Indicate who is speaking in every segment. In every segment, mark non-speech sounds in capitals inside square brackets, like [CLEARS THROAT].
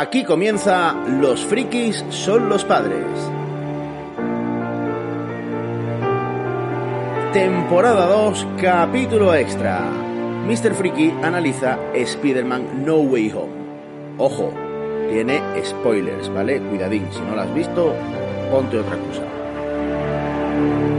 Speaker 1: Aquí comienza Los frikis son los padres. Temporada 2, capítulo extra. Mr. Freaky analiza Spider-Man No Way Home. Ojo, tiene spoilers, ¿vale? Cuidadín, si no lo has visto, ponte otra cosa.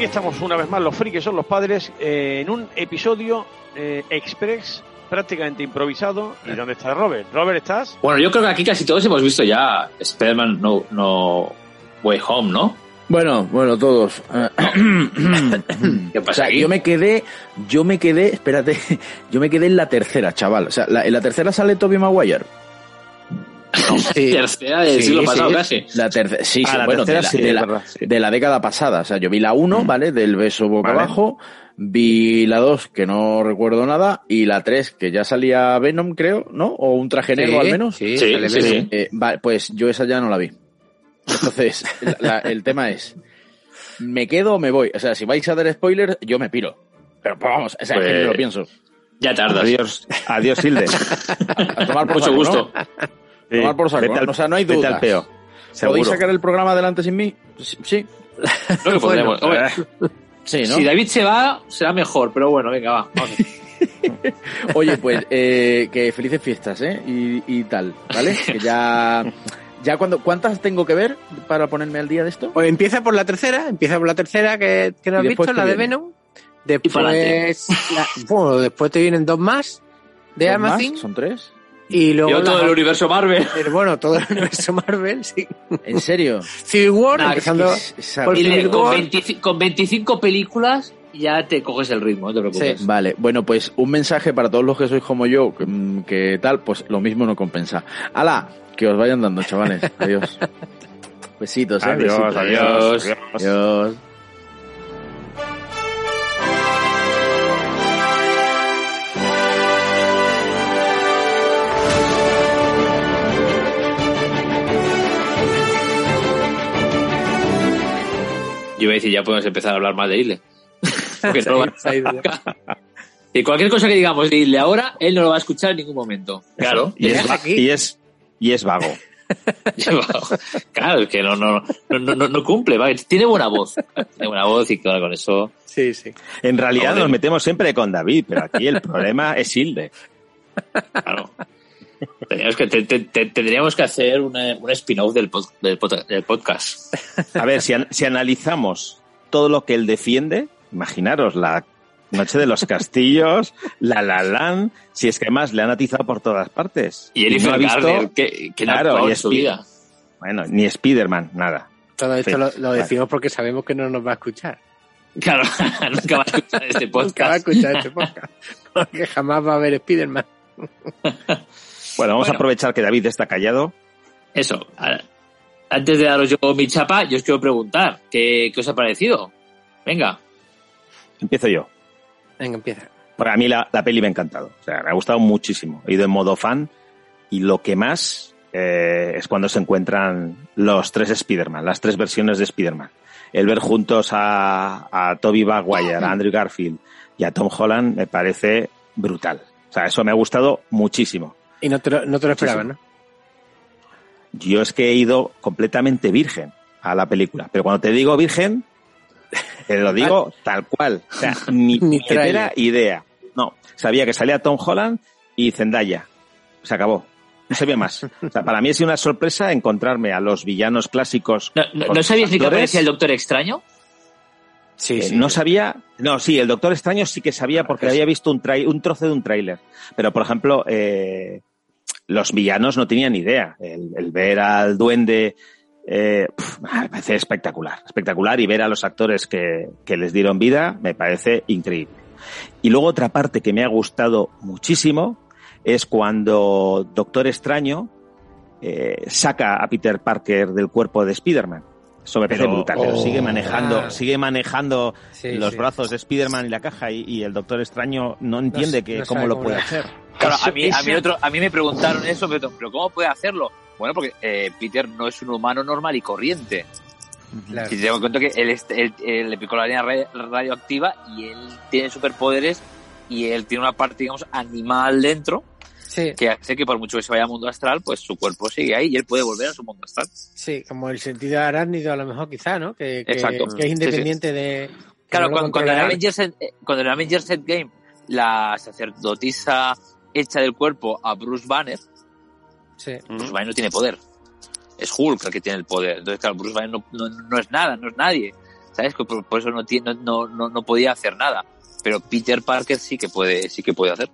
Speaker 2: Aquí estamos una vez más, los frikis son los padres, eh, en un episodio eh, express prácticamente improvisado. ¿Y dónde está Robert? Robert, ¿estás?
Speaker 3: Bueno, yo creo que aquí casi todos hemos visto ya Spider-Man no, no Way Home, ¿no?
Speaker 1: Bueno, bueno, todos. [COUGHS] [COUGHS]
Speaker 3: ¿Qué
Speaker 1: O
Speaker 3: pasa
Speaker 1: sea,
Speaker 3: aquí?
Speaker 1: yo me quedé, yo me quedé, espérate, [LAUGHS] yo me quedé en la tercera, chaval. O sea, la- en la tercera sale Tobey Maguire.
Speaker 3: Tercera del
Speaker 1: Sí,
Speaker 3: siglo
Speaker 1: sí.
Speaker 3: pasado casi.
Speaker 1: La tercera, sí,
Speaker 2: Ah,
Speaker 1: sí,
Speaker 2: la
Speaker 1: bueno,
Speaker 2: tercera
Speaker 1: de, la,
Speaker 2: sí,
Speaker 1: de la-
Speaker 2: sí.
Speaker 1: de la década pasada. O sea, yo vi la 1, ¿vale? Del beso boca
Speaker 2: Vale.
Speaker 1: abajo. Vi la 2, que no recuerdo nada. Y la 3, que ya salía Venom, creo, ¿no? O un traje negro al menos.
Speaker 4: Sí,
Speaker 3: Sí.
Speaker 1: Eh, vale, pues yo esa ya no la vi. Entonces, [LAUGHS] la- la- el tema es, ¿me quedo o me voy? O sea, si vais a dar spoilers, yo me piro. Pero pues, vamos, o sea, es que
Speaker 3: Pues-
Speaker 1: me lo pienso.
Speaker 3: Ya tardas.
Speaker 2: Adiós, adiós, Hilde. [LAUGHS]
Speaker 1: A tomar por
Speaker 3: Mucho
Speaker 1: saco,
Speaker 3: gusto.
Speaker 1: ¿no? Tomar por saco,
Speaker 2: Vete
Speaker 1: ¿no?
Speaker 2: al-
Speaker 1: O sea, no hay
Speaker 2: vete
Speaker 1: dudas.
Speaker 2: al peo.
Speaker 1: ¿Podéis sacar el programa adelante sin mí? Sí, sí,
Speaker 3: Creo que [LAUGHS] podremos. Hombre,
Speaker 1: sí, ¿no?
Speaker 3: Si David se va, será mejor, pero bueno, venga, va. vamos. [LAUGHS]
Speaker 1: Oye, pues eh, que felices fiestas, ¿eh? Y, y tal, ¿vale? Que ya... [LAUGHS] Ya cuando, ¿Cuántas tengo que ver para ponerme al día de esto?
Speaker 4: Pues empieza por la tercera, empieza por la tercera que, que no has
Speaker 1: ¿Y después
Speaker 4: visto, la de? Venom. Después, la- bueno, después te vienen dos más de
Speaker 1: ¿Son más?
Speaker 4: Amazon
Speaker 1: ¿Son tres?
Speaker 4: Y luego
Speaker 3: Yo todo
Speaker 4: la-
Speaker 3: el universo Marvel. [LAUGHS]
Speaker 4: pero bueno, todo el universo Marvel, sí.
Speaker 1: ¿En serio?
Speaker 4: Civil War,
Speaker 3: Nah,
Speaker 4: empezando
Speaker 1: Es- esa-
Speaker 4: por
Speaker 3: Y le-
Speaker 4: Civil
Speaker 3: con,
Speaker 4: War.
Speaker 3: 25, con 25 películas ya te coges el ritmo, no te preocupes.
Speaker 1: Vale, bueno, pues un mensaje para todos los que sois como yo, que, mm, que tal, pues lo mismo no compensa. ¡Hala! Que os vayan dando, chavales. [LAUGHS] Adiós. Besitos, ¿eh?
Speaker 2: Adiós,
Speaker 1: Besitos.
Speaker 2: adiós, adiós.
Speaker 1: Adiós.
Speaker 3: Iba a decir, ya podemos empezar a hablar más de Isle. [LAUGHS] Porque no. Y cualquier cosa que digamos de Isle ahora, él no lo va a escuchar en ningún momento. Claro.
Speaker 2: Y es, y es, [LAUGHS] y es vago.
Speaker 3: claro, es que no, no, no, no, no- no cumple. va, Tiene buena voz. Tiene buena voz y claro, con eso.
Speaker 4: Sí, sí.
Speaker 2: En realidad nos metemos siempre con David, pero aquí el problema es Hilde.
Speaker 3: Claro. Teníamos que, te- te- te- tendríamos que hacer una- un spin-off del, pod- del pod- del podcast.
Speaker 2: A ver, si, an- si analizamos todo lo que él defiende, imaginaros la Noche de los Castillos, La La Land, si es que además le han atizado por todas partes.
Speaker 3: Y Jennifer
Speaker 2: no ha visto,
Speaker 3: que, que no ha
Speaker 2: Claro, y
Speaker 3: en su vida.
Speaker 2: bueno, ni Spiderman, nada.
Speaker 4: Todo esto
Speaker 2: Sí,
Speaker 4: lo, lo
Speaker 2: vale.
Speaker 4: decimos porque sabemos que no nos va a escuchar.
Speaker 3: Claro, [LAUGHS] nunca va a escuchar este
Speaker 4: Nunca va a
Speaker 3: podcast.
Speaker 4: escuchar este podcast. Porque jamás va a ver Spiderman. [LAUGHS]
Speaker 2: Bueno, vamos
Speaker 3: Bueno.
Speaker 2: a aprovechar que David está callado.
Speaker 3: Eso. Antes de daros yo mi chapa, yo os quiero preguntar, ¿qué, qué os ha parecido? Venga.
Speaker 2: Empiezo yo.
Speaker 4: Venga, empieza.
Speaker 2: Porque a mí la, la peli me ha encantado. O sea, me ha gustado muchísimo. He ido en modo fan y lo que más eh, es cuando se encuentran los tres Spider-Man, las tres versiones de Spider-Man. El ver juntos a, a Tobey Maguire, a Andrew Garfield y a Tom Holland me parece brutal. O sea, eso me ha gustado muchísimo.
Speaker 4: Y no te lo, no te lo. ¿no?
Speaker 2: Yo es que he ido completamente virgen a la película. Pero cuando te digo virgen, te lo digo [LAUGHS] tal cual. O sea, [LAUGHS] ni
Speaker 4: Ni
Speaker 2: idea. No, sabía que salía Tom Holland y Zendaya. Se acabó. No sabía más. O sea, para mí ha sido una sorpresa encontrarme a los villanos clásicos.
Speaker 3: ¿No, no,
Speaker 2: con
Speaker 3: ¿no sabías ni que aparecía el Doctor Extraño?
Speaker 4: Sí,
Speaker 2: Eh,
Speaker 4: sí.
Speaker 2: no sabía, no, sí, el Doctor Extraño sí que sabía porque había visto un, trai- un trozo de un tráiler. Pero, por ejemplo, eh, los villanos no tenían ni idea. El, el ver al duende eh, pf, me parece espectacular, espectacular y ver a los actores que, que les dieron vida me parece increíble. Y luego otra parte que me ha gustado muchísimo es cuando Doctor Extraño eh, saca a Peter Parker del cuerpo de Spider-Man. Eso me parece
Speaker 1: Pero-
Speaker 2: brutal, pero
Speaker 4: oh,
Speaker 2: sigue manejando,
Speaker 4: ah.
Speaker 2: sigue manejando
Speaker 4: Sí,
Speaker 2: los
Speaker 4: sí.
Speaker 2: brazos de Spider-Man y la caja y, y el Doctor Extraño no entiende
Speaker 4: No-
Speaker 2: que
Speaker 4: no
Speaker 2: cómo lo puede hacer.
Speaker 3: Claro,
Speaker 5: Eso-
Speaker 3: a mí, a, mí
Speaker 5: eso-
Speaker 3: otro- a mí me preguntaron eso, pero, pero ¿cómo puede hacerlo? Bueno, porque eh, Peter no es un humano normal y corriente.
Speaker 4: Claro.
Speaker 3: Si te das cuenta que él, es- él- él le picó la línea ra- radioactiva y él tiene superpoderes y él tiene una parte, digamos, animal dentro
Speaker 4: Sí,
Speaker 3: que hace que por mucho que se vaya al mundo astral, pues su cuerpo sigue ahí y él puede volver a su mundo astral.
Speaker 4: sí, como el sentido arácnido a lo mejor quizá, ¿no? Que, que,
Speaker 3: Exacto.
Speaker 4: que es independiente de... que
Speaker 3: Claro,
Speaker 4: no
Speaker 3: cuando, cuando en. Avengers, eh, cuando en Avengers Endgame la sacerdotisa echa del cuerpo a Bruce Banner,
Speaker 4: Sí,
Speaker 3: Bruce Banner no tiene poder. Es Hulk el que tiene el poder. Entonces, claro, Bruce Banner no, no, no es nada, no es nadie. ¿Sabes? Que Por, por eso no, tiene, no, no, no podía hacer nada. Pero Peter Parker sí que puede, sí que puede hacer.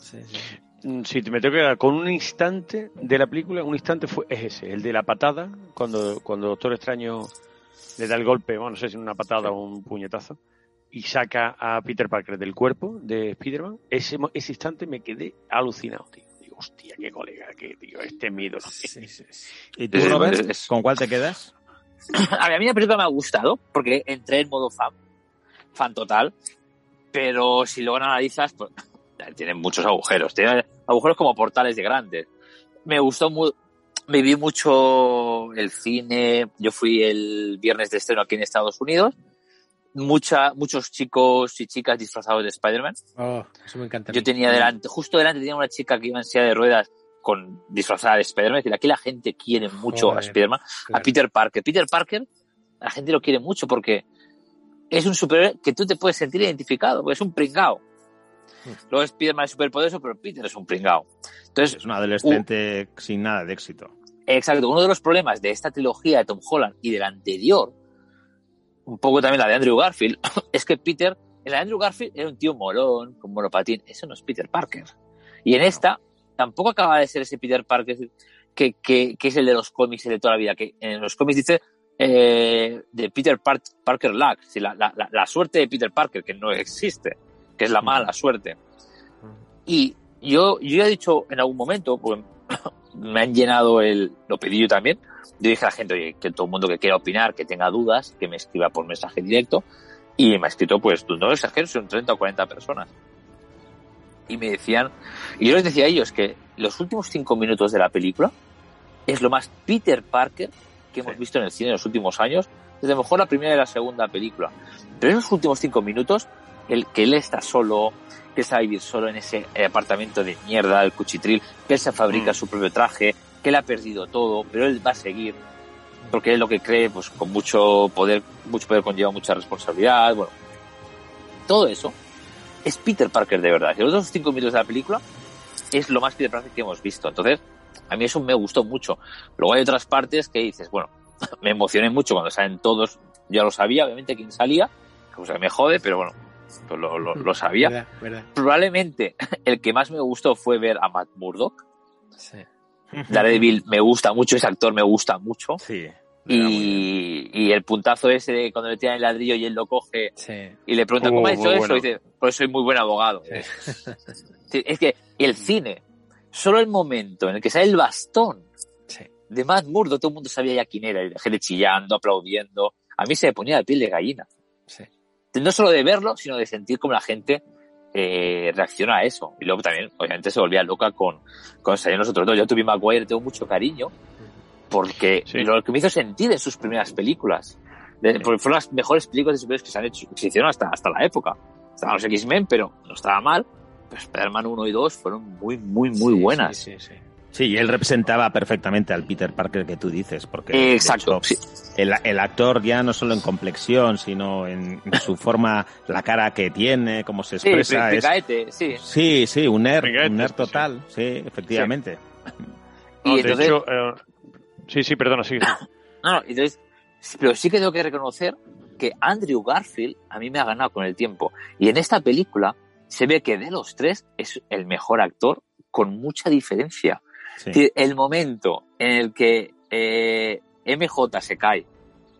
Speaker 4: sí, sí.
Speaker 5: Mm, Sí, me tengo que quedar con un instante de la película, un instante fue es ese, el de la patada, cuando, cuando Doctor Extraño le da el golpe, bueno, no sé si una patada o un puñetazo, y saca a Peter Parker del cuerpo de Spider-Man, ese, ese instante me quedé alucinado, tío. Digo, hostia, qué colega, que tío, este es mi ídolo.
Speaker 4: Sí, sí, sí.
Speaker 2: ¿Y tú, Robert,
Speaker 3: es- es-
Speaker 2: con cuál te quedas? [CLEARS THROAT]
Speaker 3: A mí, a mí la película me ha gustado porque entré en modo fan, fan total, pero si luego analizas, pues [LAUGHS] tienen muchos agujeros, tiene agujeros como portales de grandes. Me gustó mu me vi mucho el cine, yo fui el viernes de estreno aquí en Estados Unidos, mucha, muchos chicos y chicas disfrazados de Spider-Man.
Speaker 4: Oh, eso me encanta.
Speaker 3: Yo tenía delante, justo delante tenía una chica que iba en silla de ruedas con disfrazada de Spider-Man, es decir, aquí la gente quiere mucho a Spider-Man a. Peter Parker. Peter Parker, la gente lo quiere mucho porque es un superhéroe que tú te puedes sentir identificado, porque es un pringao.
Speaker 4: Hmm.
Speaker 3: Luego Spider-Man es superpoderoso, pero Peter es un pringao. Entonces,
Speaker 2: Es un adolescente sin nada de éxito.
Speaker 3: exacto, uno de los problemas de esta trilogía de Tom Holland y de la anterior, un poco también la de Andrew Garfield, [LAUGHS] es que Peter, en la de Andrew Garfield era un tío molón, con monopatín. Eso no es Peter Parker. Y en esta, tampoco acaba de ser ese Peter Parker que, que, que es el de los cómics, el de toda la vida, que en los cómics dice eh, de Peter Par- Parker Luck, sí, la, la, la, suerte de Peter Parker, que no existe, que es la mala suerte. Y yo, yo ya he dicho en algún momento, pues, me han llenado el, lo pedí yo también, yo dije a la gente, oye, que todo el mundo que quiera opinar, que tenga dudas, que me escriba por mensaje directo, y me ha escrito, pues, no exagero, son 30 o 40 personas. Y me decían, y yo les decía a ellos que los últimos cinco minutos de la película es lo más Peter Parker que hemos visto en el cine en los últimos años, desde mejor la primera y la segunda película. Pero esos últimos cinco minutos, el que él está solo, que él sabe vivir solo en ese eh, apartamento de mierda, el cuchitril, que él se fabrica
Speaker 5: Mm.
Speaker 3: su propio traje, que él ha perdido todo, pero él va a seguir, porque él lo que cree, pues con mucho poder, mucho poder conlleva mucha responsabilidad, bueno, todo eso es Peter Parker de verdad. Y los dos cinco minutos de la película es lo más Peter Parker que hemos visto. Entonces, a mí eso me gustó mucho. Luego hay otras partes que dices, bueno, [LAUGHS] me emocioné mucho cuando salen todos. Ya lo sabía, obviamente, quién salía. Cosa que me jode, pero bueno, pues lo, lo, [LAUGHS] lo sabía.
Speaker 4: Verdad, verdad.
Speaker 3: Probablemente [LAUGHS] el que más me gustó fue ver a Matt Murdock.
Speaker 4: Sí.
Speaker 3: Daredevil me gusta mucho, ese actor me gusta mucho.
Speaker 2: Sí.
Speaker 3: Y, y el puntazo ese de cuando le tiran el ladrillo y él lo coge
Speaker 4: Sí.
Speaker 3: y le pregunta cómo ha hecho eso
Speaker 5: bueno.
Speaker 3: y dice, pues soy muy buen abogado. [LAUGHS] Sí, es que el cine, solo el momento en el que sale el bastón
Speaker 4: Sí.
Speaker 3: de Matt Murdo, todo el mundo sabía ya quién era, y la gente chillando, aplaudiendo. A mí se me ponía la piel de gallina.
Speaker 4: Sí.
Speaker 3: No solo de verlo, sino de sentir cómo la gente eh, reacciona a eso. Y luego también, obviamente, se volvía loca con, con salían los otros dos. Yo tuve Maguire, tengo mucho cariño, porque
Speaker 5: Sí.
Speaker 3: lo que me hizo sentir en sus primeras películas. De- porque fueron las mejores películas de superhéroes que se han hecho, que se hicieron hasta, hasta la época. Estaban los X-Men, pero no estaba mal. Pero Spider-Man 1 y 2 fueron muy, muy, muy
Speaker 4: Sí,
Speaker 3: buenas.
Speaker 4: Sí, sí,
Speaker 2: él representaba perfectamente al Peter Parker que tú dices, porque
Speaker 3: exacto,
Speaker 2: hecho,
Speaker 3: sí.
Speaker 2: el, el actor ya no solo en complexión, sino en, en su [LAUGHS] forma, la cara que tiene, cómo se
Speaker 3: Sí,
Speaker 2: expresa. es-
Speaker 3: Picaete, sí.
Speaker 2: sí, sí, un nerd,
Speaker 5: Picaete,
Speaker 2: un nerd total, sí, efectivamente.
Speaker 3: Y
Speaker 5: No, de
Speaker 3: entonces,
Speaker 5: hecho, eh, sí, sí, perdona, sí. [COUGHS]
Speaker 3: no, no, entonces, pero sí que tengo que reconocer que Andrew Garfield a mí me ha ganado con el tiempo. Y en esta película se ve que de los tres es el mejor actor con mucha diferencia.
Speaker 2: Sí.
Speaker 3: Es decir, El momento en el que eh, MJ se cae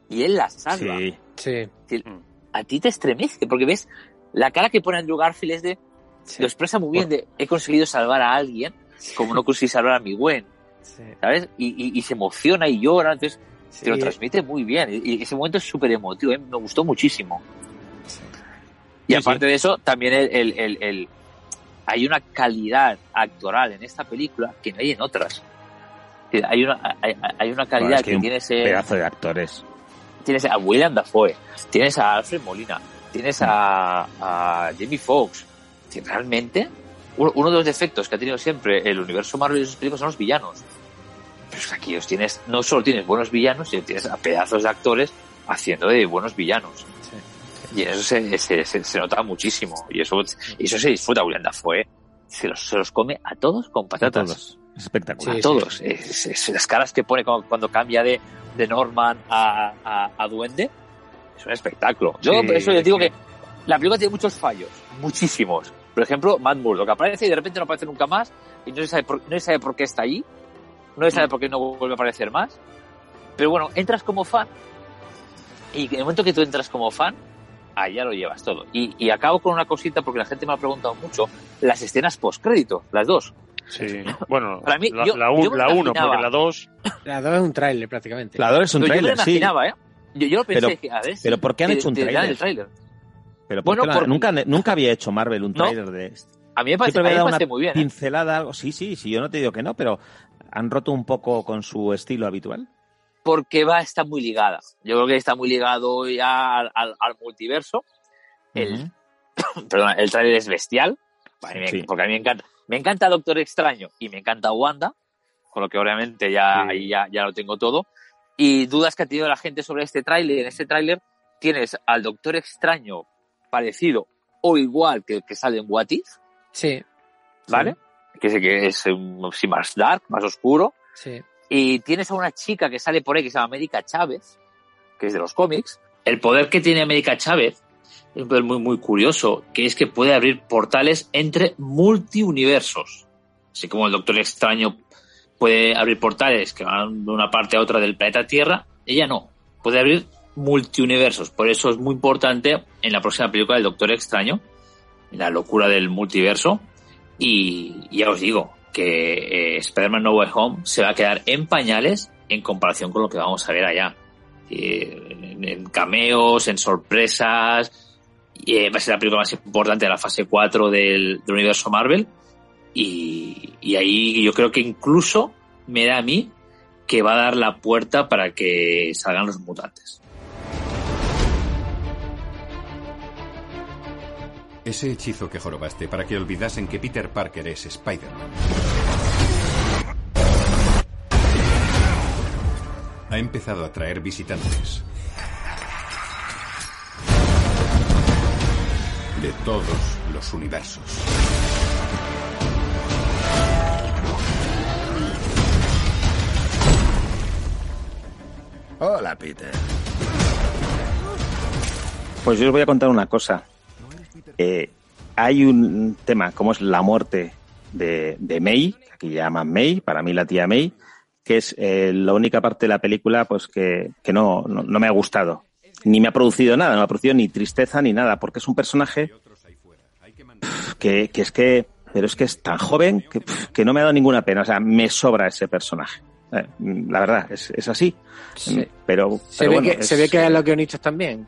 Speaker 3: y él la salva,
Speaker 2: Sí.
Speaker 4: Sí.
Speaker 3: es decir, a ti te estremece porque ves la cara que pone Andrew Garfield es de
Speaker 4: sí,
Speaker 3: lo expresa muy bien de he conseguido salvar a alguien como no conseguí salvar a mi Gwen,
Speaker 4: sí,
Speaker 3: ¿sabes? Y, y- y se emociona y llora, entonces
Speaker 4: sí.
Speaker 3: te lo transmite muy bien. Y ese momento es súper emotivo, ¿eh? me gustó muchísimo.
Speaker 4: Sí.
Speaker 3: Y
Speaker 2: Sí,
Speaker 3: aparte de eso, también el, el- el- el- hay una calidad actoral en esta película que no hay en otras. Hay una, hay, hay una calidad
Speaker 2: Bueno, es que
Speaker 3: que, tienes, eh,
Speaker 2: Pedazo de actores.
Speaker 3: tienes a William Dafoe, tienes a Alfred Molina, tienes a, a Jamie Foxx. Realmente, uno, uno de los defectos que ha tenido siempre el universo Marvel y sus películas son los villanos. Pero es que aquí los tienes, no solo tienes buenos villanos, sino tienes a pedazos de actores haciendo de buenos villanos. Y en eso se, se, se- se nota muchísimo. Y eso, y eso se disfruta. William Dafoe se los, se los come a todos con
Speaker 2: A
Speaker 3: patatas.
Speaker 2: todos. Es espectacular.
Speaker 3: A
Speaker 4: Sí,
Speaker 3: todos. Es- es- las caras que pone cuando, cuando cambia de, de Norman a, a, a Duende es un espectáculo. Yo
Speaker 5: Sí,
Speaker 3: por eso les digo
Speaker 5: sí.
Speaker 3: que la película tiene muchos fallos. Muchísimos. Por ejemplo, Matt Murdock aparece y de repente no aparece nunca más y no se sabe por, no se sabe por qué está allí. No se sabe por qué no vuelve a aparecer más. Pero bueno, entras como fan y en el momento que tú entras como fan, allá lo llevas todo. Y, y acabo con una cosita porque la gente me ha preguntado mucho. Las escenas post-crédito, las dos.
Speaker 5: Sí. Bueno,
Speaker 3: Para mí,
Speaker 5: la,
Speaker 3: yo-
Speaker 5: la,
Speaker 3: yo
Speaker 5: uno, porque la dos.
Speaker 4: La dos es un tráiler prácticamente.
Speaker 2: La 2 es un
Speaker 3: yo me
Speaker 2: tráiler,
Speaker 3: lo
Speaker 2: sí.
Speaker 3: imaginaba, ¿eh? Yo, yo lo pensé,
Speaker 2: Pero-
Speaker 3: dije, a ver
Speaker 2: pero ¿por qué han
Speaker 3: te-
Speaker 2: hecho un tráiler? Pero ¿por
Speaker 3: Bueno, por-
Speaker 2: nunca, nunca había hecho Marvel un
Speaker 3: No.
Speaker 2: tráiler de esto.
Speaker 3: A mí me parece, me parece
Speaker 2: una
Speaker 3: muy bien. ¿eh?
Speaker 2: pincelada, algo. Sí, sí, sí, yo no te digo que no, pero han roto un poco con su estilo habitual.
Speaker 3: Porque va, está muy ligada. Yo creo que está muy ligado ya al, al- al multiverso. El, [COUGHS] el tráiler es bestial.
Speaker 2: Sí.
Speaker 3: Porque a mí me encanta. Me encanta Doctor Extraño y me encanta Wanda. Con lo que obviamente ya,
Speaker 5: Sí.
Speaker 3: ya, ya lo tengo todo. Y dudas que ha tenido la gente sobre este tráiler. En este tráiler tienes al Doctor Extraño parecido o igual que el que sale en What If,
Speaker 4: Sí,
Speaker 3: ¿vale? Que es, que es um, sí, más dark, más oscuro.
Speaker 4: sí.
Speaker 3: Y tienes a una chica que sale por ahí que se llama América Chávez, que es de los cómics. El poder que tiene América Chávez es un poder muy, muy curioso, que es que puede abrir portales entre multiuniversos. Así como el Doctor Extraño puede abrir portales que van de una parte a otra del planeta Tierra, ella no. Puede abrir multiuniversos. Por eso es muy importante en la próxima película del Doctor Extraño, la locura del multiverso. Y ya os digo que eh, Spider-Man No Way Home se va a quedar en pañales en comparación con lo que vamos a ver allá. En, cameos, en sorpresas. Eh, va a ser la película más importante de la fase 4 del, del universo Marvel. Y, y ahí yo creo que incluso me da a mí que va a dar la puerta para que salgan los mutantes.
Speaker 6: Ese hechizo que jorobaste para que olvidasen que Peter Parker es Spider-Man. Ha empezado a traer visitantes. De todos los universos.
Speaker 1: Hola, Peter.
Speaker 2: Pues yo os voy a contar una cosa. Eh, hay un tema, como es la muerte de, de May, que aquí llaman May, para mí la tía May, que es eh, la única parte de la película pues que, que no, no, no me ha gustado. Ni me ha producido nada, no me ha producido ni tristeza ni nada, porque es un personaje que, que es que, pero es que es tan joven que, no me ha dado ninguna pena. O sea, me sobra ese personaje. Eh, la verdad, es, es así.
Speaker 4: Sí.
Speaker 2: Pero,
Speaker 4: Se,
Speaker 2: pero
Speaker 4: ve
Speaker 2: bueno,
Speaker 4: que,
Speaker 2: es-
Speaker 4: se ve que a los guionistas también.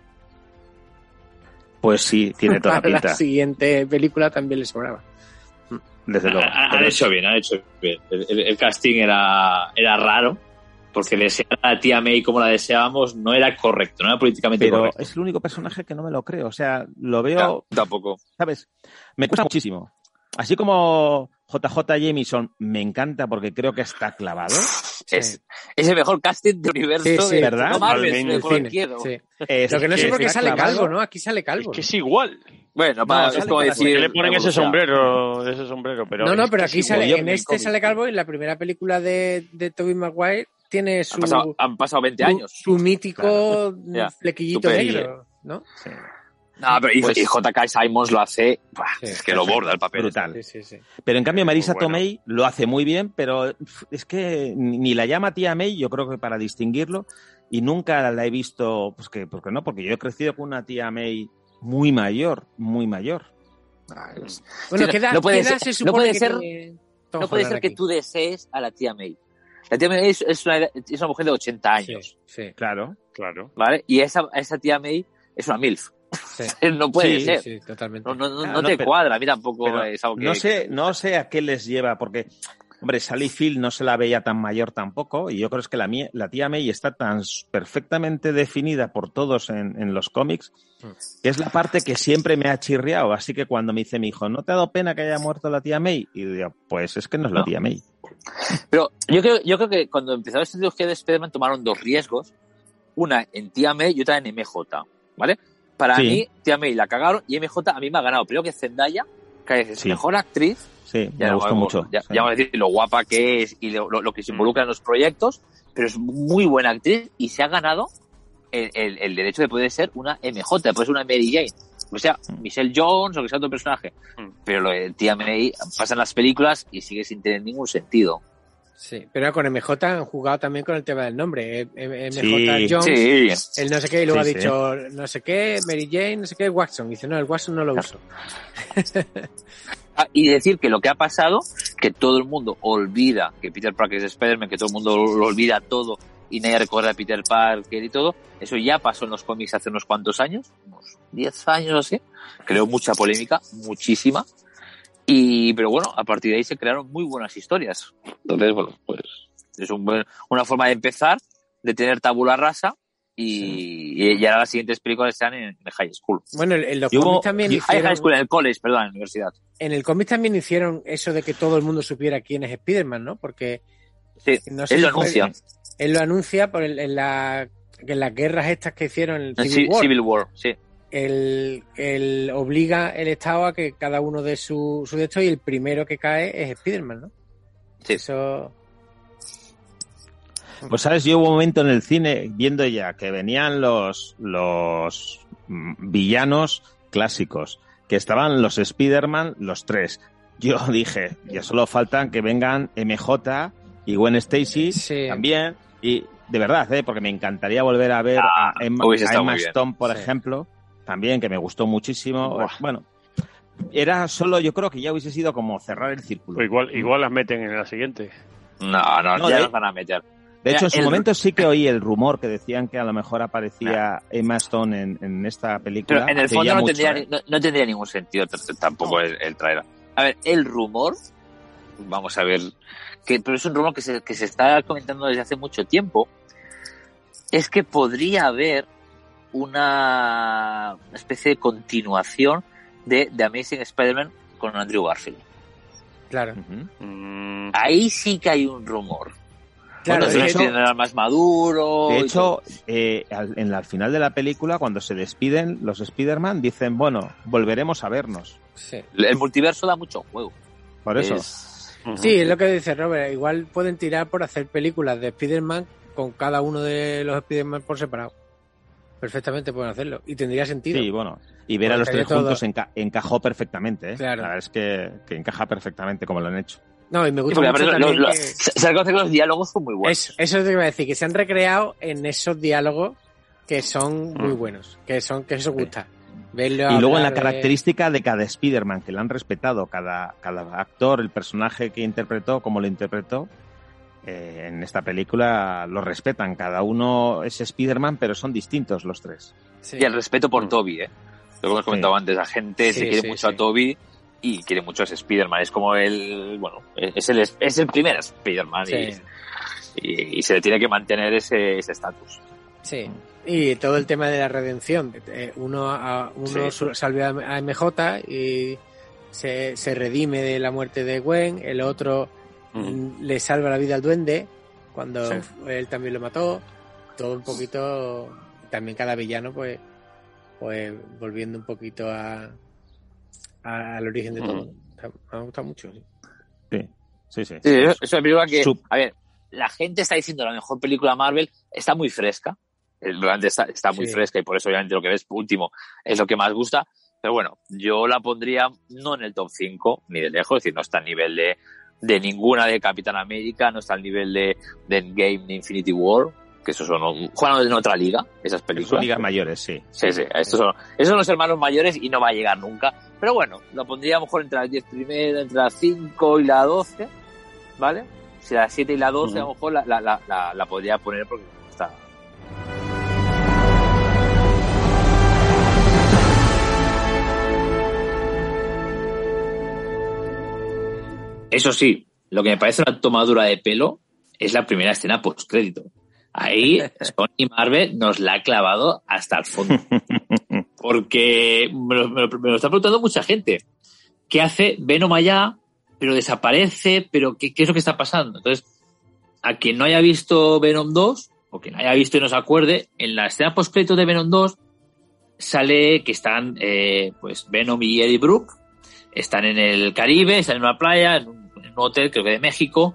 Speaker 2: Pues sí, tiene toda la [LAUGHS]
Speaker 4: Para
Speaker 2: pinta.
Speaker 4: la siguiente película también le sobraba.
Speaker 2: Desde luego.
Speaker 3: Han, han hecho bien, han hecho bien. El, el- el casting era, era raro, porque desear a la tía May como la deseábamos no era correcto, no era políticamente
Speaker 2: pero
Speaker 3: correcto.
Speaker 2: es el único personaje que no me lo creo. O sea, lo veo,
Speaker 3: Ya, tampoco.
Speaker 2: ¿sabes? Me cuesta muchísimo. Así como JJ Jameson me encanta porque creo que está clavado.
Speaker 3: Es, es el mejor casting de universo
Speaker 4: Sí, sí,
Speaker 3: de
Speaker 2: ¿verdad?
Speaker 3: No Marvel, de cualquier.
Speaker 4: sí.
Speaker 2: Es
Speaker 4: Lo que no sé por qué sale
Speaker 2: clavado.
Speaker 4: calvo, ¿no? Aquí sale calvo.
Speaker 5: Es que es igual.
Speaker 3: Bueno, para-
Speaker 2: sale
Speaker 3: es como decir.
Speaker 5: Que le ponen ese sombrero, ese sombrero, pero
Speaker 4: no, no, pero aquí sale,
Speaker 2: yo
Speaker 4: en este
Speaker 2: cómic.
Speaker 4: sale calvo y en la primera película de, de Tobey Maguire tiene
Speaker 3: Han
Speaker 4: su,
Speaker 3: pasado, han pasado 20
Speaker 4: su-
Speaker 3: años.
Speaker 4: su mítico
Speaker 3: Ya,
Speaker 4: flequillito negro, ¿no?
Speaker 2: Sí,
Speaker 3: No, pero y,
Speaker 2: Pues-
Speaker 3: y J.K. Simons lo hace.
Speaker 4: Sí,
Speaker 3: es que lo borda el papel.
Speaker 2: brutal.
Speaker 4: Sí, sí, sí.
Speaker 2: Pero en cambio Marisa
Speaker 5: bueno.
Speaker 2: Tomei lo hace muy bien, pero es que ni la llama tía May, yo creo que para distinguirlo, y nunca la he visto, pues que, porque no, porque yo he crecido con una tía May muy mayor, muy mayor.
Speaker 3: Ah, es-
Speaker 4: Bueno,
Speaker 3: Sí,
Speaker 4: ¿qué edad,
Speaker 3: no puede
Speaker 4: qué edad
Speaker 3: ser-
Speaker 4: se
Speaker 3: no puede
Speaker 4: que
Speaker 3: ser-
Speaker 4: Tom
Speaker 3: No puede ser que
Speaker 4: aquí?
Speaker 3: tú desees a la tía May. La tía May es, es una, es una mujer de 80 años,
Speaker 4: Sí, sí,
Speaker 2: Claro.
Speaker 5: Claro.
Speaker 3: ¿vale? Y esa, esa tía May es una MILF.
Speaker 4: Sí. [LAUGHS]
Speaker 3: no puede
Speaker 2: Sí,
Speaker 3: ser.
Speaker 4: Sí, totalmente.
Speaker 3: No, no, no,
Speaker 2: Ah,
Speaker 3: no te
Speaker 2: pero-
Speaker 3: cuadra, a mí tampoco es algo que...
Speaker 2: no sé, no sé a qué les lleva, porque, hombre, Sally Field no se la veía tan mayor tampoco, y yo creo es que la, mía- la tía May está tan perfectamente definida por todos en, en los cómics,
Speaker 4: Mm.
Speaker 2: que es la parte que siempre me ha chirriado. Así que cuando me dice mi hijo, ¿no te ha dado pena que haya muerto la tía May? Y digo, pues es que no es la tía May.
Speaker 3: Pero yo creo, yo creo que cuando empezó esta trilogía de Spider-Man tomaron dos riesgos. Una en Tía May y otra en MJ, ¿vale? Para
Speaker 2: Sí.
Speaker 3: mí, Tía May la cagaron y MJ a mí me ha ganado. Pero que Zendaya, que es
Speaker 2: Sí.
Speaker 3: mejor actriz,
Speaker 2: Sí,
Speaker 3: ya
Speaker 2: me
Speaker 3: no
Speaker 2: gustó
Speaker 3: vamos-
Speaker 2: mucho.
Speaker 3: Ya,
Speaker 2: sí.
Speaker 3: ya vamos a decir lo guapa que es y lo, que se involucra en los proyectos, pero es muy buena actriz y se ha ganado el, el- el derecho de poder ser una MJ, puede ser una Mary Jane, o sea,
Speaker 2: Mm.
Speaker 3: Michelle Jones o que sea otro personaje.
Speaker 5: Mm.
Speaker 3: Pero lo de Tía May pasan las películas y sigue sin tener ningún sentido.
Speaker 4: Sí, pero con MJ han jugado también con el tema del nombre. eh, MJ
Speaker 2: Sí.
Speaker 4: Jones,
Speaker 3: Sí,
Speaker 4: el no sé qué, y luego
Speaker 2: Sí,
Speaker 4: ha dicho no sé qué, Mary Jane, no sé qué, Watson. Dice, no, el Watson no lo uso.
Speaker 3: Ah, y decir que lo que ha pasado, que todo el mundo olvida que Peter Parker es Spider-Man, que todo el mundo lo, olvida todo y nadie recuerda a Peter Parker y todo, eso ya pasó en los cómics hace unos cuantos años, unos 10 años o así. Creó mucha polémica, muchísima. Y, pero bueno, a partir de ahí se crearon muy buenas historias. Entonces, bueno, pues es un buen- una forma de empezar, de tener tabula rasa y, y ahora las siguientes películas están en, en High School.
Speaker 4: Bueno, en- en los cómics también
Speaker 3: Hay High School en el college, perdón, en la universidad.
Speaker 4: en el cómic también hicieron eso de que todo el mundo supiera quién es Spider-Man, ¿no? Porque
Speaker 3: Sí,
Speaker 4: no sé
Speaker 3: él
Speaker 4: si
Speaker 3: lo anuncia.
Speaker 4: él lo anuncia por el- en, la, en las guerras estas que hicieron en
Speaker 3: En
Speaker 4: Civil
Speaker 3: Ci-
Speaker 4: War.
Speaker 3: Civil War, sí.
Speaker 4: El, el obliga el Estado a que cada uno de su, su de estos y el primero que cae es Spider-Man, ¿no?
Speaker 3: Sí.
Speaker 4: Eso.
Speaker 2: Pues sabes, yo hubo un momento en el cine viendo ya que venían los, los mm, villanos clásicos, que estaban los Spider-Man, los tres. Yo [LAUGHS] dije, ya solo faltan que vengan MJ y Gwen Stacy
Speaker 4: Sí.
Speaker 2: también. Y de verdad, ¿eh? porque me encantaría volver a ver
Speaker 3: Ah,
Speaker 2: a Emma, a Emma. Stone, por
Speaker 4: Sí.
Speaker 2: ejemplo, también, que me gustó muchísimo.
Speaker 3: Buah.
Speaker 2: Bueno, era solo, yo creo que ya hubiese sido como cerrar el círculo.
Speaker 5: Pues igual, igual las meten en la siguiente.
Speaker 3: No, no,
Speaker 2: No,
Speaker 3: ya
Speaker 2: de-
Speaker 3: nos van a meter.
Speaker 2: De hecho, en su
Speaker 3: el-
Speaker 2: momento sí que oí el rumor que decían que a lo mejor aparecía Emma Stone en, en esta película.
Speaker 3: Pero en el fondo no,
Speaker 2: mucho,
Speaker 3: tendría,
Speaker 2: ¿eh?
Speaker 3: ni- no, no tendría ningún sentido tampoco el, el traer. A ver, el rumor, vamos a ver, que, pero es un rumor que se, que se está comentando desde hace mucho tiempo, es que podría haber una especie de continuación de The Amazing Spider-Man con Andrew Garfield.
Speaker 4: Claro.
Speaker 5: Mm,
Speaker 3: Ahí sí que hay un rumor.
Speaker 4: Claro,
Speaker 3: Bueno,
Speaker 2: de hecho-
Speaker 3: más maduro.
Speaker 2: De hecho, eh, al, en la, al final de la película, cuando se despiden los Spider-Man, dicen, bueno, volveremos a vernos.
Speaker 4: Sí.
Speaker 3: el multiverso da mucho juego.
Speaker 2: Por eso.
Speaker 3: Es-.
Speaker 4: Sí, es lo que dice Robert. Igual pueden tirar por hacer películas de Spider-Man con cada uno de los Spider-Man por separado. Perfectamente pueden hacerlo. Y tendría sentido.
Speaker 2: Sí, bueno. Y ver a los tres
Speaker 4: todo-
Speaker 2: juntos enca- encajó perfectamente. ¿eh?
Speaker 4: Claro.
Speaker 2: La verdad es que, que encaja perfectamente como lo han hecho.
Speaker 4: No, y me
Speaker 3: Sí,
Speaker 4: gusta mucho también
Speaker 3: lo-
Speaker 4: que-
Speaker 3: se, que los diálogos son muy buenos.
Speaker 4: Eso, eso es lo que iba a decir, que se han recreado en esos diálogos que son muy
Speaker 5: Mm.
Speaker 4: buenos, que son que eso
Speaker 2: Sí.
Speaker 4: gusta. Verlo
Speaker 2: Y luego en la
Speaker 4: hablar de-
Speaker 2: característica de cada Spider-Man, que le han respetado, cada, cada actor, el personaje que interpretó, como lo interpretó, eh, en esta película lo respetan. Cada uno es Spider-Man, pero son distintos los tres.
Speaker 4: Sí.
Speaker 3: Y el respeto por
Speaker 5: Mm.
Speaker 3: Toby, ¿eh? Lo que hemos comentado
Speaker 2: Sí.
Speaker 3: antes, la gente
Speaker 4: Sí,
Speaker 3: se quiere
Speaker 4: sí,
Speaker 3: mucho
Speaker 4: sí.
Speaker 3: a Toby y quiere mucho a ese Spider-Man. Es como el, bueno, es el, es el primer Spider-Man
Speaker 4: Sí,
Speaker 3: y, y- y se le tiene que mantener ese ese estatus.
Speaker 4: sí. Y todo el tema de la redención. Eh, Uno, a, uno salva a MJ y se, se redime de la muerte de Gwen, el otro. Mm, le salva la vida al duende cuando
Speaker 5: Sí.
Speaker 4: él también lo mató. Todo un poquito, también cada villano pues, pues volviendo un poquito a, a- al origen de todo. Me ha gustado mucho. sí.
Speaker 2: Sí, sí, sí.
Speaker 3: Sí, es es una película que, a ver, la gente está diciendo la mejor película Marvel, está muy fresca. El durante está, está muy
Speaker 4: Sí.
Speaker 3: fresca y por eso obviamente lo que ves último es lo que más gusta. Pero bueno, yo la pondría no en el top 5, ni de lejos, es decir, no está al nivel de, de ninguna de Capitán América, no está al nivel de, de Endgame ni Infinity War, que esos son, juegan en otra liga, esas
Speaker 2: Son
Speaker 3: películas.
Speaker 2: ligas mayores, sí.
Speaker 3: Sí, sí, estos son, esos son los hermanos mayores y no va a llegar nunca. Pero bueno, lo pondría a lo mejor entre las 10 primeras, entre las 5 y la 12, ¿vale? Si la 7 y la 12 a lo mejor la, la, la, la, la podría poner porque está... Eso sí, lo que me parece una tomadura de pelo es la primera escena post-crédito. Ahí [LAUGHS] Sony Marvel nos la ha clavado hasta el fondo. [LAUGHS] Porque me lo, me lo- me lo está preguntando mucha gente. ¿Qué hace Venom allá, pero desaparece? ¿Pero qué, qué es lo que está pasando? Entonces, a quien no haya visto Venom 2, o quien haya visto y no se acuerde, en la escena post de Venom 2 sale que están eh, pues Venom y Eddie Brooke, están en el Caribe, están en una playa, en un, hotel, creo que de México,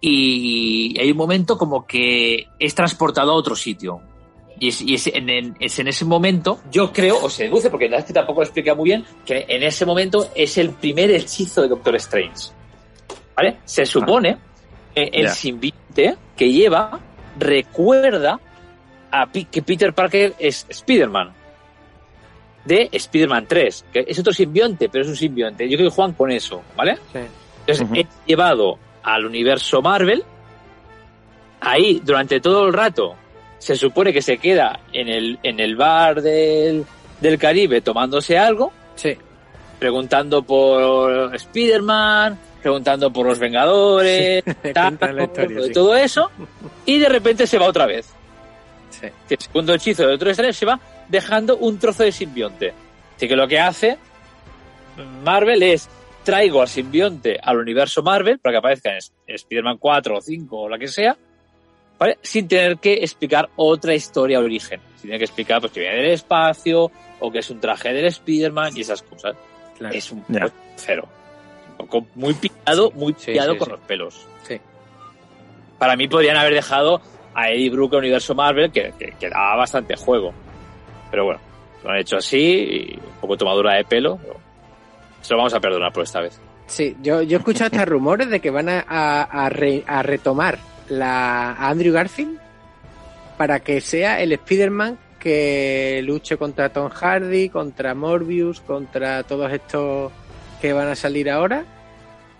Speaker 3: y hay un momento como que es transportado a otro sitio. Y es, y es en, en- es en ese momento, yo creo, o se deduce, porque la verdad es que tampoco lo explica muy bien, que en ese momento es el primer hechizo de Doctor Strange. ¿Vale? Se supone que el simbionte que lleva recuerda a que Peter Parker es Spider-Man. De Spider-Man 3, que es otro simbionte, pero es un simbionte. Yo creo que juegan con eso, ¿vale?
Speaker 4: Sí.
Speaker 3: Entonces, es llevado al universo Marvel. Ahí, durante todo el rato, se supone que se queda en el, en el bar del, del Caribe tomándose algo,
Speaker 4: Sí.
Speaker 3: preguntando por Spider-Man, preguntando por los Vengadores, [LAUGHS] tal,
Speaker 4: historia, sí.
Speaker 3: todo eso, y de repente se va otra vez.
Speaker 4: Sí.
Speaker 3: El segundo hechizo de otro estrés se va dejando un trozo de simbionte. Así que lo que hace Marvel es traigo al simbionte al universo Marvel para que aparezca en Spider-Man 4 o 5 o la que sea, ¿vale? Sin tener que explicar otra historia de origen. Sin tener que explicar pues, que viene del espacio o que es un traje del Spider-Man y esas cosas.
Speaker 4: Claro.
Speaker 3: Es un poco cero. Un poco muy pillado, muy pillado
Speaker 4: sí,
Speaker 3: con
Speaker 4: sí.
Speaker 3: los pelos.
Speaker 4: Sí.
Speaker 3: Para mí podrían haber dejado a Eddie Brooke al universo Marvel, que, que, que daba bastante juego. Pero bueno, lo han hecho así y un poco tomadura de pelo. pero se lo vamos a perdonar por esta vez.
Speaker 4: Sí, yo, yo he escuchado hasta [LAUGHS] rumores de que van a, a- a re- a retomar la, a Andrew Garfield para que sea el Spider-Man que luche contra Tom Hardy, contra Morbius, contra todos estos que van a salir ahora.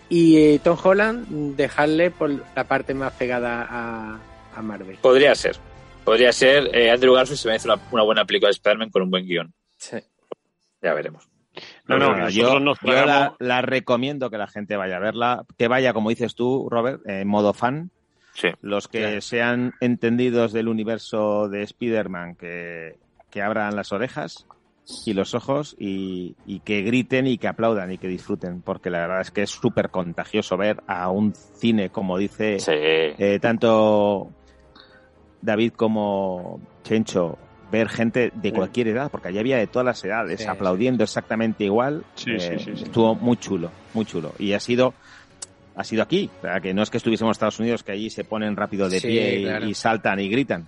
Speaker 4: Y eh, Tom Holland dejarle por la parte más pegada a, a Marvel.
Speaker 3: Podría ser. Podría ser. eh, Andrew Garfield se merece una, una buena película de Spider-Man con un buen guion.
Speaker 4: Sí.
Speaker 3: Ya veremos.
Speaker 5: No, no, nosotros
Speaker 2: yo,
Speaker 5: nos
Speaker 2: yo la, recomiendo que la gente vaya a verla, que vaya, como dices tú, Robert, en modo fan.
Speaker 3: Sí.
Speaker 2: Los que
Speaker 4: Claro.
Speaker 2: sean entendidos del universo de Spider-Man, que, que abran las orejas y los ojos y, y que griten y que aplaudan y que disfruten, porque la verdad es que es súper contagioso ver a un cine, como dice
Speaker 3: Sí.
Speaker 2: eh, tanto David como Chencho, ver gente de
Speaker 5: Sí.
Speaker 2: cualquier edad, porque allí había de todas las edades,
Speaker 4: Sí,
Speaker 2: aplaudiendo exactamente igual.
Speaker 5: Sí, sí, sí, sí.
Speaker 2: Estuvo muy chulo, muy chulo. Y ha sido ha sido aquí, o sea, que no es que estuviésemos en Estados Unidos, que allí se ponen rápido de
Speaker 4: Sí,
Speaker 2: pie y,
Speaker 4: claro.
Speaker 2: y saltan y gritan.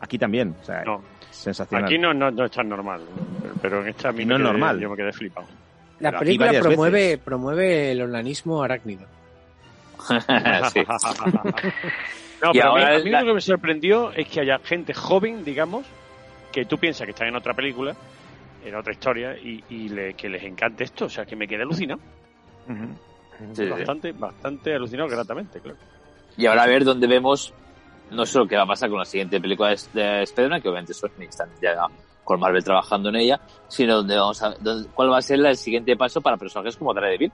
Speaker 2: Aquí también, o sea,
Speaker 5: No.
Speaker 2: sensacional.
Speaker 5: Aquí no, no, no es tan normal, pero en esta a mí
Speaker 2: no es normal.
Speaker 5: Yo me quedé flipado.
Speaker 4: La
Speaker 2: Aquí
Speaker 4: película promueve,
Speaker 2: veces.
Speaker 4: promueve el onanismo arácnido. [LAUGHS]
Speaker 3: sí. [LAUGHS]
Speaker 5: No,
Speaker 3: Y
Speaker 5: pero
Speaker 3: ahora
Speaker 5: a mí, a mí
Speaker 3: la-
Speaker 5: lo que me sorprendió es que haya gente joven, digamos, que tú piensas que están en otra película, en otra historia, y, y le- que les encante esto. O sea, que me quedé alucinado.
Speaker 3: Sí.
Speaker 5: Bastante, bastante alucinado gratamente, claro.
Speaker 3: Y ahora a ver dónde vemos no solo qué va a pasar con la siguiente película de, de Spider-Man, que obviamente Sony están ya con Marvel trabajando en ella, sino dónde vamos a, dónde- cuál va a ser el siguiente paso para personajes como Daredevil.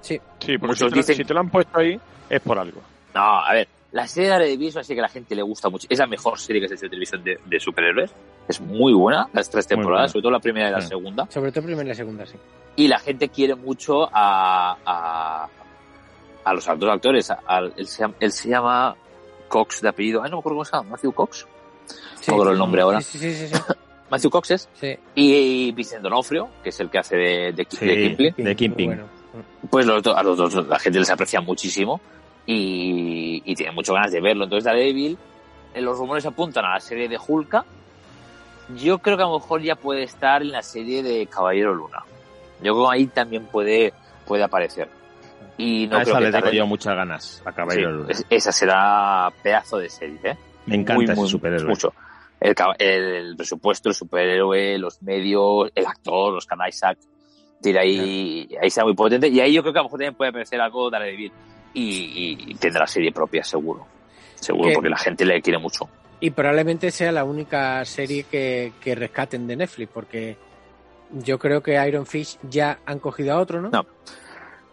Speaker 4: Sí,
Speaker 5: Sí, porque
Speaker 3: Muchos
Speaker 5: si te, lo-
Speaker 3: dicen-
Speaker 5: si te lo han puesto ahí, es por algo.
Speaker 3: No, a ver, la serie de Daredevil es una serie que a la gente le gusta mucho. Es la mejor serie que se ha hecho de televisión de, de superhéroes. Es muy buena, las tres temporadas, sobre todo la primera y la
Speaker 2: Sí.
Speaker 3: segunda.
Speaker 4: sobre todo primera y la segunda, sí.
Speaker 3: Y la gente quiere mucho a, a, a los altos actores. Al- él, se llama, él se llama Cox de apellido. Ay, no me acuerdo cómo se llama. Matthew Cox.
Speaker 4: Sí,
Speaker 3: No me acuerdo el nombre ahora.
Speaker 4: Sí, sí, sí, sí, sí. [LAUGHS]
Speaker 3: Matthew Cox es.
Speaker 4: Sí,
Speaker 3: Y Vicente Donofrio, que es el que hace de, de,
Speaker 2: Sí.
Speaker 3: de Kingpin.
Speaker 2: De Kingpin.
Speaker 4: Bueno,
Speaker 3: Pues los a los dos la gente les aprecia muchísimo. Y, y tiene muchas ganas de verlo. Entonces Daredevil, eh, los rumores apuntan a la serie de Hulka. Yo creo que a lo mejor ya puede estar en la serie de Caballero Luna. Yo creo que ahí también puede, puede aparecer. Y no
Speaker 2: a
Speaker 3: creo
Speaker 2: esa
Speaker 3: que
Speaker 2: le tengo yo muchas ganas. A
Speaker 3: Sí,
Speaker 2: Caballero Luna.
Speaker 3: es- esa será pedazo de serie, ¿eh?
Speaker 2: Me encanta
Speaker 3: Muy,
Speaker 2: ese
Speaker 3: muy,
Speaker 2: superhéroe.
Speaker 3: Mucho. El, el presupuesto, el superhéroe, los medios, el actor, los Can Isaac. Tira ahí, ahí será muy potente. Y ahí yo creo que a lo mejor también puede aparecer algo de Daredevil. Y, y tendrá serie propia, seguro. Seguro,
Speaker 4: Que-
Speaker 3: porque la gente le quiere mucho.
Speaker 4: Y probablemente sea la única serie que, que rescaten de Netflix, porque yo creo que Iron Fish ya han cogido a otro, ¿no?
Speaker 3: No.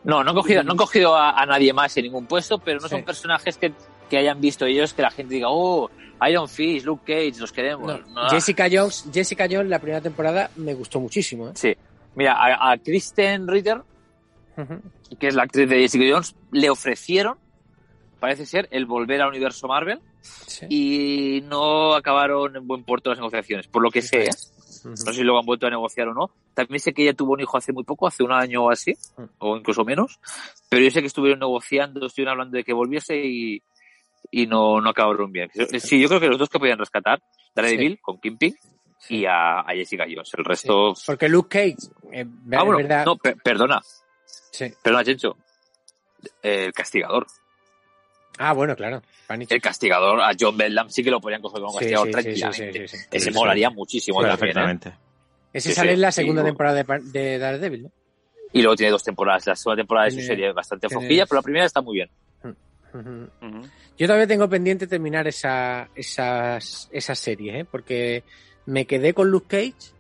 Speaker 3: No, no han cogido, no han cogido a, a nadie más en ningún puesto, pero no
Speaker 4: Sí.
Speaker 3: son personajes que, que hayan visto ellos que la gente diga, oh, Iron Fist, Luke Cage, los queremos.
Speaker 4: No,
Speaker 3: No,
Speaker 4: Jessica Jones, Jessica Jones la primera temporada me gustó muchísimo. ¿eh?
Speaker 3: Sí. Mira, a, a Kristen Ritter, Que es la actriz de Jessica Jones, le ofrecieron, parece ser, el volver al universo Marvel
Speaker 4: Sí.
Speaker 3: y no acabaron en buen puerto las negociaciones, por lo que sé. ¿eh? No sé si luego han vuelto a negociar o no. También sé que ella tuvo un hijo hace muy poco, hace un año o así, o incluso menos. Pero yo sé que estuvieron negociando, estuvieron hablando de que volviese y, y no, no acabaron bien. Sí, yo creo que los dos que podían rescatar, Daredevil con Kimping y a, a Jessica Jones. El resto...
Speaker 4: Porque Luke Cage, eh,
Speaker 3: Ah, bueno,
Speaker 4: es verdad,
Speaker 3: no, per- perdona,
Speaker 4: sí.
Speaker 3: perdona, Chencho. El castigador.
Speaker 4: Ah, bueno, claro. Panic.
Speaker 3: El castigador, a John Bedlam sí que lo podían coger como
Speaker 4: Sí,
Speaker 3: castigador
Speaker 4: sí, sí,
Speaker 3: tranquilamente.
Speaker 4: sí, sí, sí.
Speaker 3: Ese
Speaker 2: Sí,
Speaker 3: molaría muchísimo también, ¿eh?
Speaker 2: Perfectamente.
Speaker 4: Ese
Speaker 3: sí,
Speaker 4: sale
Speaker 3: sí,
Speaker 4: en la segunda temporada de, de Daredevil, ¿no?
Speaker 3: Y luego tiene dos temporadas. La segunda temporada de su serie es bastante flojilla, pero la primera está muy bien.
Speaker 4: Yo todavía tengo pendiente terminar esa, esas, esas series, ¿eh? porque me quedé con Luke Cage,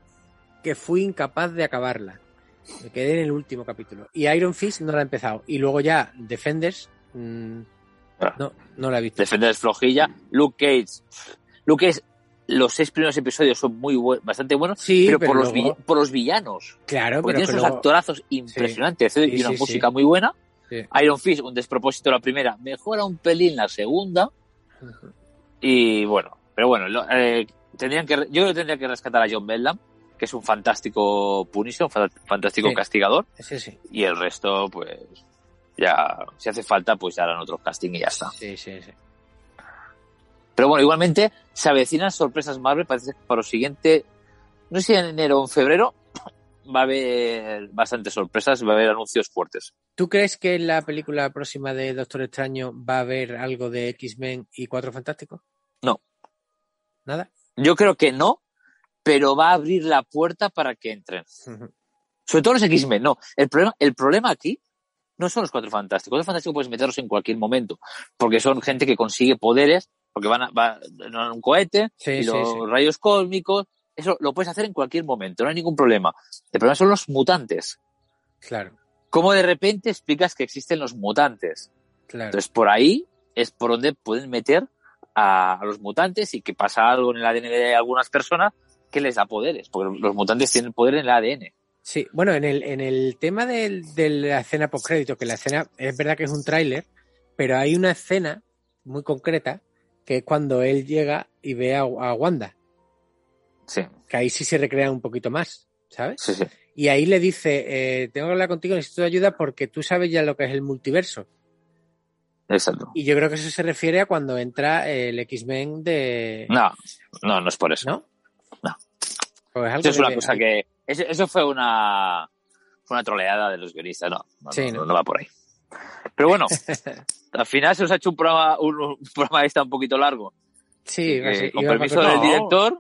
Speaker 4: que fui incapaz de acabarla. Me quedé en el último capítulo. Y Iron Fist no la he empezado. Y luego ya Defenders, mm,
Speaker 3: Ah.
Speaker 4: no, no la he visto.
Speaker 3: Defender es flojilla. Luke Cage. Luke Cage, los seis primeros episodios son muy bu- bastante buenos,
Speaker 4: Sí,
Speaker 3: pero,
Speaker 4: pero
Speaker 3: por, los
Speaker 4: luego-
Speaker 3: vi- por los villanos.
Speaker 4: Claro,
Speaker 3: Porque
Speaker 4: pero
Speaker 3: tiene unos
Speaker 4: luego-
Speaker 3: actorazos impresionantes
Speaker 4: Sí,
Speaker 3: y una
Speaker 4: sí,
Speaker 3: música muy buena. Iron Fist, un despropósito la primera, mejora un pelín la segunda. Y bueno, pero bueno, lo- eh, tendrían que, yo creo que tendría que rescatar a John Bedlam, que es un fantástico Punisher, un fa- fantástico
Speaker 4: Sí.
Speaker 3: castigador.
Speaker 4: Ese sí.
Speaker 3: Y el resto, pues, ya, si hace falta, pues ya harán otro casting y ya está.
Speaker 4: Sí, sí, sí.
Speaker 3: Pero bueno, igualmente se avecinan sorpresas Marvel. Parece que para lo siguiente, no sé si en enero o en febrero, [COUGHS] va a haber bastantes sorpresas, va a haber anuncios fuertes.
Speaker 4: ¿Tú crees que en la película próxima de Doctor Extraño va a haber algo de X-Men y Cuatro Fantásticos?
Speaker 3: No.
Speaker 4: ¿Nada?
Speaker 3: Yo creo que no, pero va a abrir la puerta para que entren. Sobre todo los X-Men, no. El problema, el problema aquí no son los Cuatro Fantásticos. Cuatro Fantásticos puedes meterlos en cualquier momento, porque son gente que consigue poderes, porque van a, va un cohete,
Speaker 4: Sí,
Speaker 3: y
Speaker 4: sí,
Speaker 3: los
Speaker 4: sí.
Speaker 3: rayos cósmicos. Eso lo puedes hacer en cualquier momento, no hay ningún problema. El problema son los mutantes.
Speaker 4: Claro,
Speaker 3: ¿Cómo de repente explicas que existen los mutantes?
Speaker 4: claro.
Speaker 3: Entonces, por ahí es por donde pueden meter a, a los mutantes y que pasa algo en el ADN de algunas personas que les da poderes, porque los mutantes tienen poder en el ADN.
Speaker 4: Sí, bueno, en el, en el tema del- de la escena postcrédito, que la escena es verdad que es un tráiler, pero hay una escena muy concreta que es cuando él llega y ve a, a Wanda,
Speaker 3: Sí,
Speaker 4: que ahí sí se recrea un poquito más, ¿sabes?
Speaker 3: sí, sí.
Speaker 4: Y ahí le dice, eh, tengo que hablar contigo, necesito ayuda porque tú sabes ya lo que es el multiverso.
Speaker 3: Exacto.
Speaker 4: Y yo creo que eso se refiere a cuando entra el X-Men de...
Speaker 3: No, no, no es por eso.
Speaker 4: No. Pues algo
Speaker 3: Eso es una cosa que. Eso, eso fue una. Fue una troleada de los guionistas. No, no,
Speaker 4: Sí,
Speaker 3: no,
Speaker 4: ¿no?
Speaker 3: no va por ahí. Pero bueno, [LAUGHS] al final se nos ha hecho un programa, un, un programa esta un poquito largo.
Speaker 4: Sí,
Speaker 3: que, con
Speaker 4: iba
Speaker 3: permiso del director.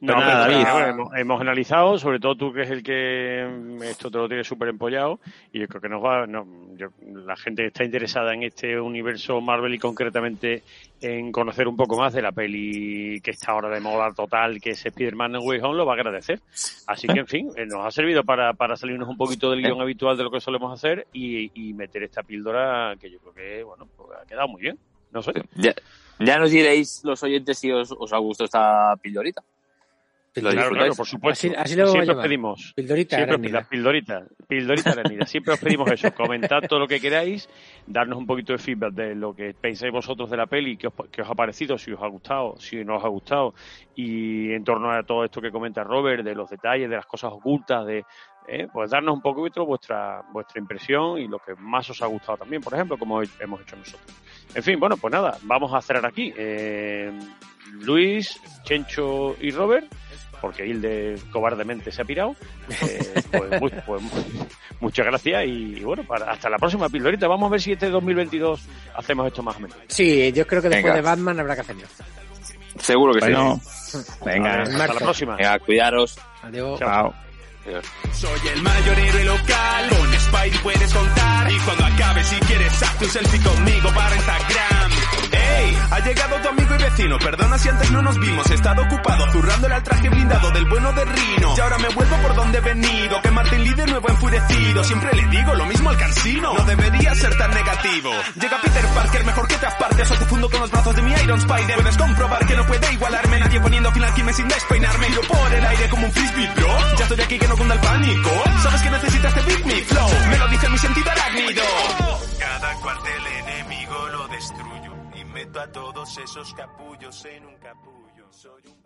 Speaker 5: No,
Speaker 2: Pero nada,
Speaker 5: pero,
Speaker 2: David.
Speaker 5: bueno, hemos, hemos analizado, sobre todo tú que es el que mm, esto te lo tiene súper empollado, y yo creo que nos va, no, yo- la gente que está interesada en este universo Marvel y concretamente en conocer un poco más de la peli que está ahora de moda total, que es Spider-Man No Way Home, lo va a agradecer. Así que, en fin, eh, nos ha servido para, para salirnos un poquito del guion habitual de lo que solemos hacer y, y meter esta píldora que yo creo que, bueno, pues ha quedado muy bien. No sé.
Speaker 3: Ya, ya nos diréis los oyentes si os, os ha gustado esta pildorita. Lo
Speaker 5: Claro, claro, por supuesto.
Speaker 4: Así- así lo
Speaker 5: Siempre os pedimos.
Speaker 4: Pildorita
Speaker 5: Siempre pildoritas arácnidas. Siempre os pedimos eso, comentad todo lo que queráis, darnos un poquito de feedback de lo que pensáis vosotros de la peli, qué os, qué os ha parecido, si os ha gustado, si no os ha gustado, y en torno a todo esto que comenta Robert, de los detalles, de las cosas ocultas, de eh, pues darnos un poquito vuestra vuestra impresión y lo que más os ha gustado también, por ejemplo, como hemos hecho nosotros. En fin, bueno, pues nada, vamos a cerrar aquí. Eh, Luis, Chencho y Robert, porque Hilde cobardemente se ha pirado. Eh, pues, muy- pues, muchas gracias y, bueno, para, hasta la próxima pildorita. Vamos a ver si este 2022 hacemos esto más o menos.
Speaker 4: Sí, yo creo que después
Speaker 3: Venga.
Speaker 4: de Batman habrá que hacerlo.
Speaker 3: Seguro que
Speaker 2: Bueno,
Speaker 3: sí.
Speaker 2: venga,
Speaker 5: A ver, hasta la próxima.
Speaker 3: Venga, cuidaros.
Speaker 4: Adiós.
Speaker 2: chao.
Speaker 7: Soy el mayor héroe local, con Spidey puedes contar. Y cuando acabe, si quieres, haz tu selfie conmigo para Instagram. ¡Ey! Ha llegado tu amigo y vecino, perdona si antes no nos vimos. He estado ocupado zurrándole al traje blindado del bueno de Rino. Y ahora me vuelvo por donde he venido, que Martin Lee de nuevo enfurecido. Siempre le digo lo mismo al cansino, no debería ser tan negativo. Llega Peter Parker, mejor que te apartes o te fundo con los brazos de mi Iron Spider. Puedes comprobar que no puede igualarme, nadie poniendo fin al crimen sin despeinarme. Tiro por el aire como un frisbee, bro. Ya estoy aquí que no cunda el pánico. Sabes que necesitas de Beat Me Flow, me lo dice mi sentido arácnido. Cada cuartel enemigo lo destruyo y meto a todos esos capullos en un capullo. Soy un